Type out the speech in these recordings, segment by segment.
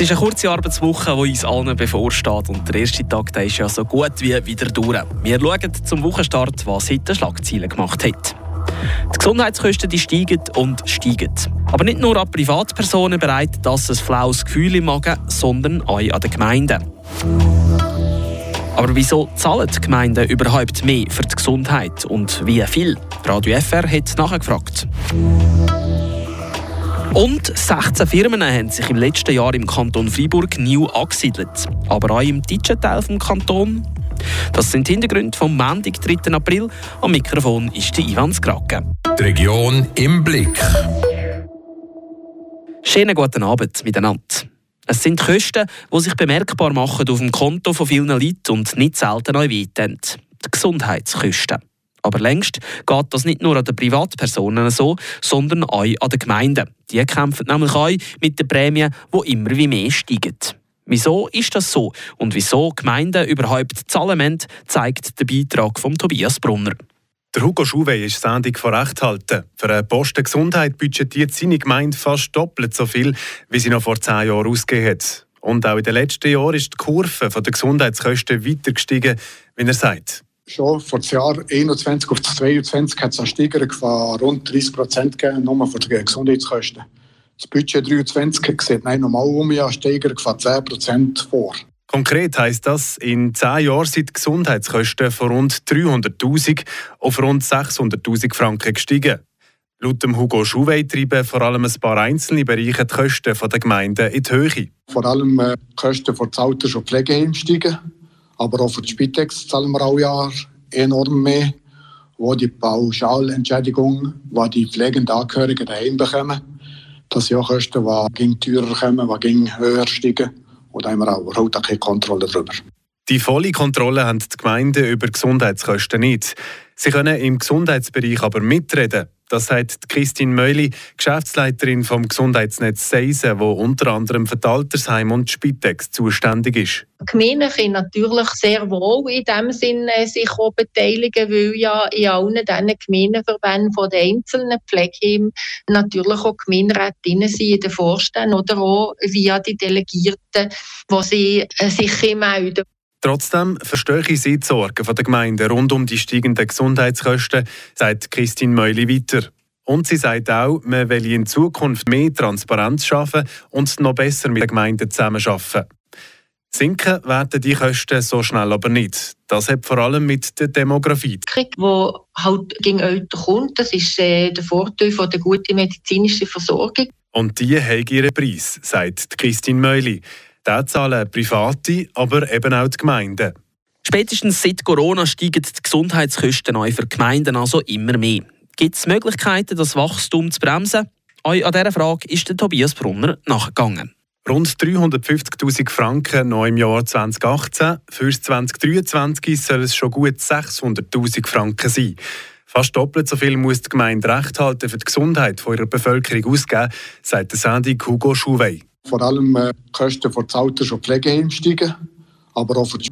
Es ist eine kurze Arbeitswoche, die uns allen bevorsteht und der erste Tag der ist ja so gut wie wieder durch. Wir schauen zum Wochenstart, was heute Schlagzeilen gemacht hat. Die Gesundheitskosten die steigen und steigen. Aber nicht nur an Privatpersonen bereitet das ein flaues Gefühl im Magen, sondern auch an den Gemeinden. Aber wieso zahlen die Gemeinden überhaupt mehr für die Gesundheit und wie viel? Radio FR hat nachgefragt. Und 16 Firmen haben sich im letzten Jahr im Kanton Freiburg neu angesiedelt. Aber auch im Teil des Kantons. Das sind die Hintergründe vom Montag, 3. April. Am Mikrofon ist die Ivan Skrake. Die Region im Blick. Schönen guten Abend miteinander. Es sind Kosten, die sich bemerkbar machen auf dem Konto von vielen Leuten und nicht selten auch wehtun. Die Gesundheitskosten. Aber längst geht das nicht nur an den Privatpersonen so, sondern auch an den Gemeinden. Die kämpfen nämlich auch mit den Prämien, die immer wie mehr steigen. Wieso ist das so und wieso Gemeinden überhaupt zahlen müssen, zeigt der Beitrag von Tobias Brunner. Der Hugo Schuwe ist Sendung von Recht halten. Für eine Posten Gesundheit budgetiert seine Gemeinde fast doppelt so viel, wie sie noch vor zehn Jahren ausgegeben hat. Und auch in den letzten Jahren ist die Kurve der Gesundheitskosten weiter gestiegen, wie er sagt. Schon vor dem Jahr 21 auf 22 hat es eine Steigerung von rund 30 Prozent gegeben, nur für die Gesundheitskosten. Das Budget 23 sieht nein, normal um eine Steigerung von 10 Prozent vor. Konkret heisst das, in zehn Jahren sind die Gesundheitskosten von rund 300.000 auf rund 600.000 Franken gestiegen. Laut dem Hugo Schuwey treiben vor allem ein paar einzelne Bereiche die Kosten der Gemeinden in die Höhe. Vor allem äh, die Kosten für das Alters- und Pflegeheim steigen. Aber auch für die Spitex zahlen wir alle Jahr enorm mehr. Wo die Pauschalentschädigung, die die pflegenden Angehörigen daheim bekommen, das sind auch Kosten, die teurer kommen, die höher steigen. Und da haben wir auch überhaupt keine Kontrolle darüber. Die volle Kontrolle haben die Gemeinden über Gesundheitskosten nicht. Sie können im Gesundheitsbereich aber mitreden. Das sagt Christine Meuli, Geschäftsleiterin vom Gesundheitsnetz Seisen, wo unter anderem für das Altersheim und Spitex zuständig ist. Die Gemeinden können natürlich sehr wohl in dem Sinne sich auch beteiligen, weil ja in allen diesen Gemeindeverbänden von den einzelnen Pflegeheimen natürlich auch Gemeinderäte drin sind in den Vorständen oder auch via die Delegierten, wo sie äh, sich melden. Trotzdem verstehe ich die Sorgen der Gemeinden rund um die steigenden Gesundheitskosten, sagt Christine Meuli weiter. Und sie sagt auch, man will in Zukunft mehr Transparenz schaffen und noch besser mit den Gemeinden zusammenarbeiten. Sinken werden die Kosten so schnell aber nicht. Das hat vor allem mit der Demografie. Krieg, wo halt gegen älter kommt, das ist äh, der Vorteil von der guten medizinischen Versorgung. Und die haben ihren Preis, sagt Christine Meuli. Den zahlen Private, aber eben auch die Gemeinden. Spätestens seit Corona steigen die Gesundheitskosten neu für Gemeinden also immer mehr. Gibt es Möglichkeiten, das Wachstum zu bremsen? Auch an dieser Frage ist der Tobias Brunner nachgegangen. Rund 350.000 Franken noch im Jahr 2018. Für 2023 soll es schon gut 600.000 Franken sein. Fast doppelt so viel muss die Gemeinde Recht halten für die Gesundheit ihrer Bevölkerung ausgeben, sagt der Sandy Hugo Schouwey. Vor allem äh, Kosten für das Alters- und Pflegeheim steigen, aber auch für die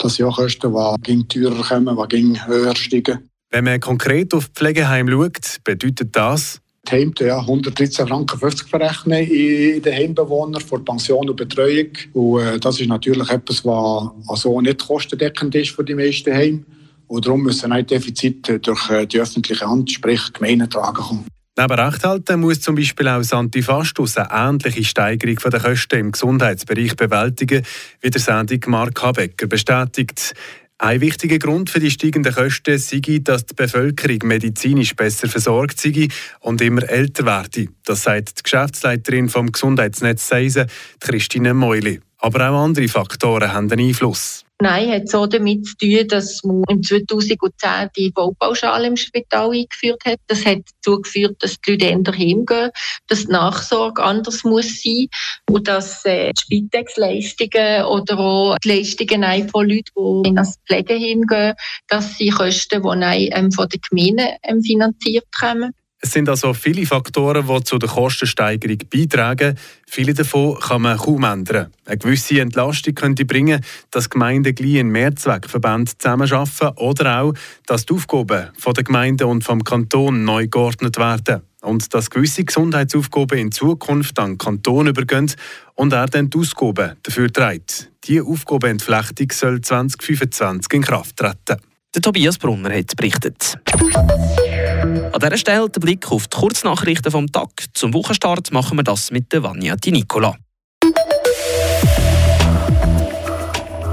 das sind auch Kosten, die teurer kommen, die höher steigen. Wenn man konkret auf Pflegeheim schaut, bedeutet das, die Heim ja 113 Franken 50 verrechnen in den Heimbewohnern für Pension und Betreuung. Und äh, das ist natürlich etwas, was also nicht kostendeckend ist für die meisten Heime. Und darum müssen ein Defizite durch äh, die öffentliche Hand, sprich Gemeinden, tragen kommen. Neben Rechthalten muss zum Beispiel auch Santifastus eine ähnliche Steigerung der Kosten im Gesundheitsbereich bewältigen, wie der Sendung Mark Habecker bestätigt. Ein wichtiger Grund für die steigenden Kosten sei, dass die Bevölkerung medizinisch besser versorgt sei und immer älter werde. Das sagt die Geschäftsleiterin vom Gesundheitsnetz Seisen, Christine Meuli. Aber auch andere Faktoren haben einen Einfluss. Nein, hat so damit zu tun, dass man im 2010 die Baupauschale im Spital eingeführt hat. Das hat dazu geführt, dass die Leute eher heimgehen, dass die Nachsorge anders muss sein und dass äh, die Spitex-Leistungen oder auch die Leistungen von Leuten, die in das Pflegeheim gehen, dass sie Kosten, die ähm, von den Gemeinden ähm, finanziert kommen. Es sind also viele Faktoren, die zu der Kostensteigerung beitragen. Viele davon kann man kaum ändern. Eine gewisse Entlastung könnte bringen, dass Gemeinden gleich in Mehrzweckverbänden zusammenarbeiten oder auch, dass die Aufgaben von der Gemeinde und vom Kanton neu geordnet werden. und dass gewisse Gesundheitsaufgaben in Zukunft an den Kanton übergehen und er dann die Ausgaben dafür trägt. Diese Aufgabenentflechtung soll 2025 in Kraft treten. Der Tobias Brunner hat berichtet. An dieser Stelle der Blick auf die Kurznachrichten vom Tag. Zum Wochenstart machen wir das mit der Vania Di Nicola.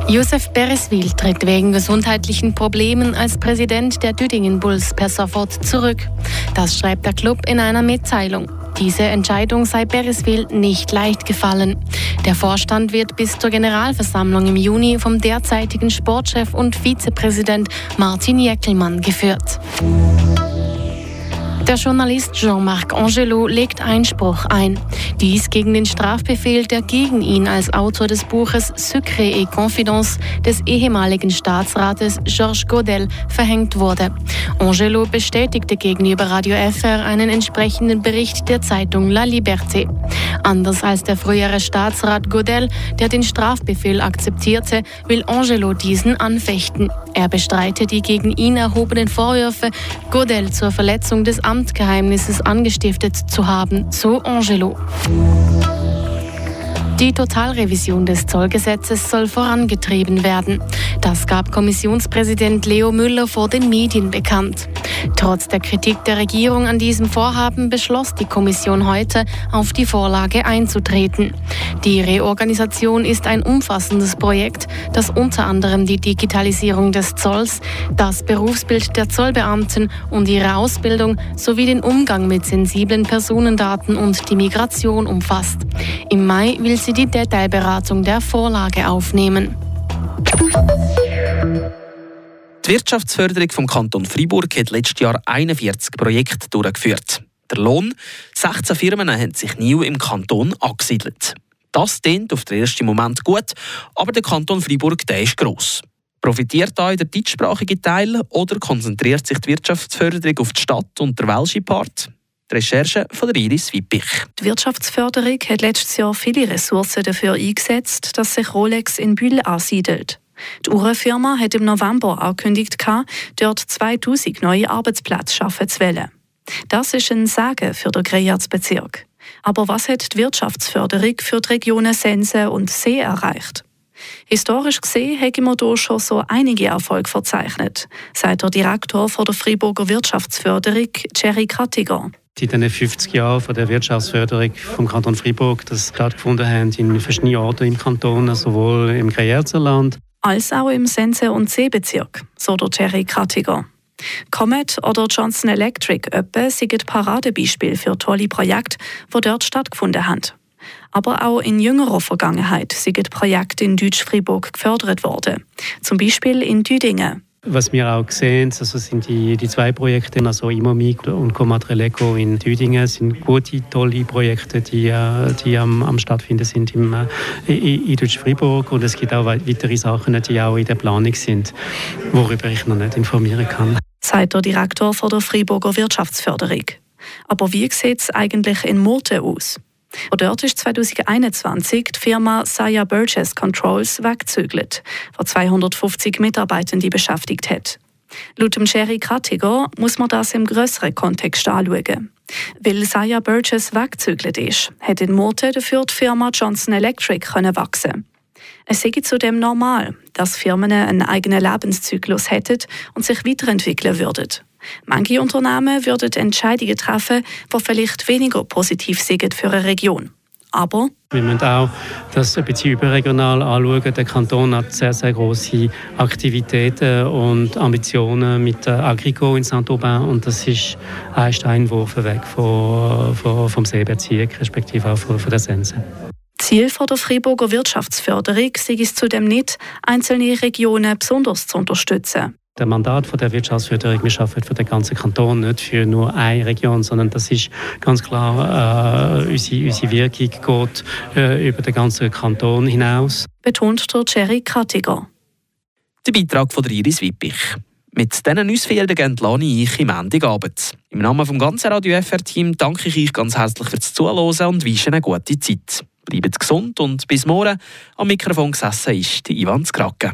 Josef Bereswil tritt wegen gesundheitlichen Problemen als Präsident der Düdingen Bulls per sofort zurück. Das schreibt der Club in einer Mitteilung. Diese Entscheidung sei Bereswil nicht leicht gefallen. Der Vorstand wird bis zur Generalversammlung im Juni vom derzeitigen Sportchef und Vizepräsident Martin Jeckelmann geführt. Der Journalist Jean-Marc Angelot legt Einspruch ein. Dies gegen den Strafbefehl, der gegen ihn als Autor des Buches Secret et Confidence des ehemaligen Staatsrates Georges Godel verhängt wurde. Angelot bestätigte gegenüber Radio FR einen entsprechenden Bericht der Zeitung La Liberté. Anders als der frühere Staatsrat Godel, der den Strafbefehl akzeptierte, will Angelo diesen anfechten. Er bestreitet die gegen ihn erhobenen Vorwürfe, Godel zur Verletzung des Amtsgeheimnisses angestiftet zu haben, so Angelo. Die Totalrevision des Zollgesetzes soll vorangetrieben werden. Das gab Kommissionspräsident Leo Müller vor den Medien bekannt. Trotz der Kritik der Regierung an diesem Vorhaben beschloss die Kommission heute, auf die Vorlage einzutreten. Die Reorganisation ist ein umfassendes Projekt, das unter anderem die Digitalisierung des Zolls, das Berufsbild der Zollbeamten und ihre Ausbildung sowie den Umgang mit sensiblen Personendaten und die Migration umfasst. Im Mai will sie die Detailberatung der Vorlage aufnehmen. Die Wirtschaftsförderung vom Kanton Freiburg hat letztes Jahr 41 Projekte durchgeführt. Der Lohn, 16 Firmen haben sich neu im Kanton angesiedelt. Das klingt auf den ersten Moment gut, aber der Kanton Freiburg der ist gross. Profitiert da der deutschsprachige Teil oder konzentriert sich die Wirtschaftsförderung auf die Stadt und der welche Part? Die Recherche von Iris Wippich. Die Wirtschaftsförderung hat letztes Jahr viele Ressourcen dafür eingesetzt, dass sich Rolex in Bühl ansiedelt. Die Uhrenfirma hat im November angekündigt, dort 2000 neue Arbeitsplätze schaffen zu wollen. Das ist ein Sagen für den Greyerz-Bezirk. Aber was hat die Wirtschaftsförderung für die Regionen Sense und See erreicht? Historisch gesehen haben wir hier schon so einige Erfolge verzeichnet, sagt der Direktor der Freiburger Wirtschaftsförderung, Jerry Krattiger in den 50 Jahren von der Wirtschaftsförderung vom Kanton Freiburg, das stattgefunden haben in verschiedenen Orten im Kanton, sowohl im Greyerzer als auch im Sense- und Seebezirk, so der Jerry Krattiger. Comet oder Johnson Electric öppe sind Paradebeispiel für tolle Projekte, die dort stattgefunden haben. Aber auch in jüngerer Vergangenheit sind Projekte in Deutsch-Fribourg gefördert worden. Zum Beispiel in Düdingen. Was wir auch sehen, also sind die, die zwei Projekte, also Imomig und Comatreleco in Düdingen, sind gute, tolle Projekte, die, äh, die am, am stattfinden sind im, äh, in Deutsch-Fribourg. Und es gibt auch weitere Sachen, die auch in der Planung sind, worüber ich noch nicht informieren kann. Sagt der Direktor von der Friburger Wirtschaftsförderung. Aber wie sieht es eigentlich in Murten aus? Und dort ist 2021 die Firma Saya Burgess Controls weggezögert, die 250 Mitarbeitende beschäftigt hat. Laut dem Jerry Krattiger muss man das im größeren Kontext anschauen. Weil Saya Burgess weggezögert ist, hat in Murten dafür die Firma Johnson Electric können wachsen. Es sei zudem normal, dass Firmen einen eigenen Lebenszyklus hätten und sich weiterentwickeln würden. Manche Unternehmen würden Entscheidungen treffen, die vielleicht weniger positiv sind für eine Region. Aber wir müssen auch das ein bisschen überregional anschauen. Der Kanton hat sehr, sehr große Aktivitäten und Ambitionen mit Agrico in Saint-Aubin und das ist ein Steinwurf weg von, von, vom Seebezirk, respektive auch von, von der Sense. Ziel der Freiburger Wirtschaftsförderung sei es zudem nicht, einzelne Regionen besonders zu unterstützen. Der Mandat von der Wirtschaftsförderung, wir arbeiten für den ganzen Kanton, nicht für nur eine Region, sondern das ist ganz klar, äh, unsere, unsere Wirkung geht äh, über den ganzen Kanton hinaus. Betont der Jerry Krattiger. Der Beitrag von der Iris Wippich. Mit diesen Newsfeldern entlasse ich im Abend. Im Namen des ganzen Radio FR-Team danke ich euch ganz herzlich fürs Zuhören und wünsche eine gute Zeit. Bleibt gesund und bis morgen. Am Mikrofon gesessen ist Ivan Skrake.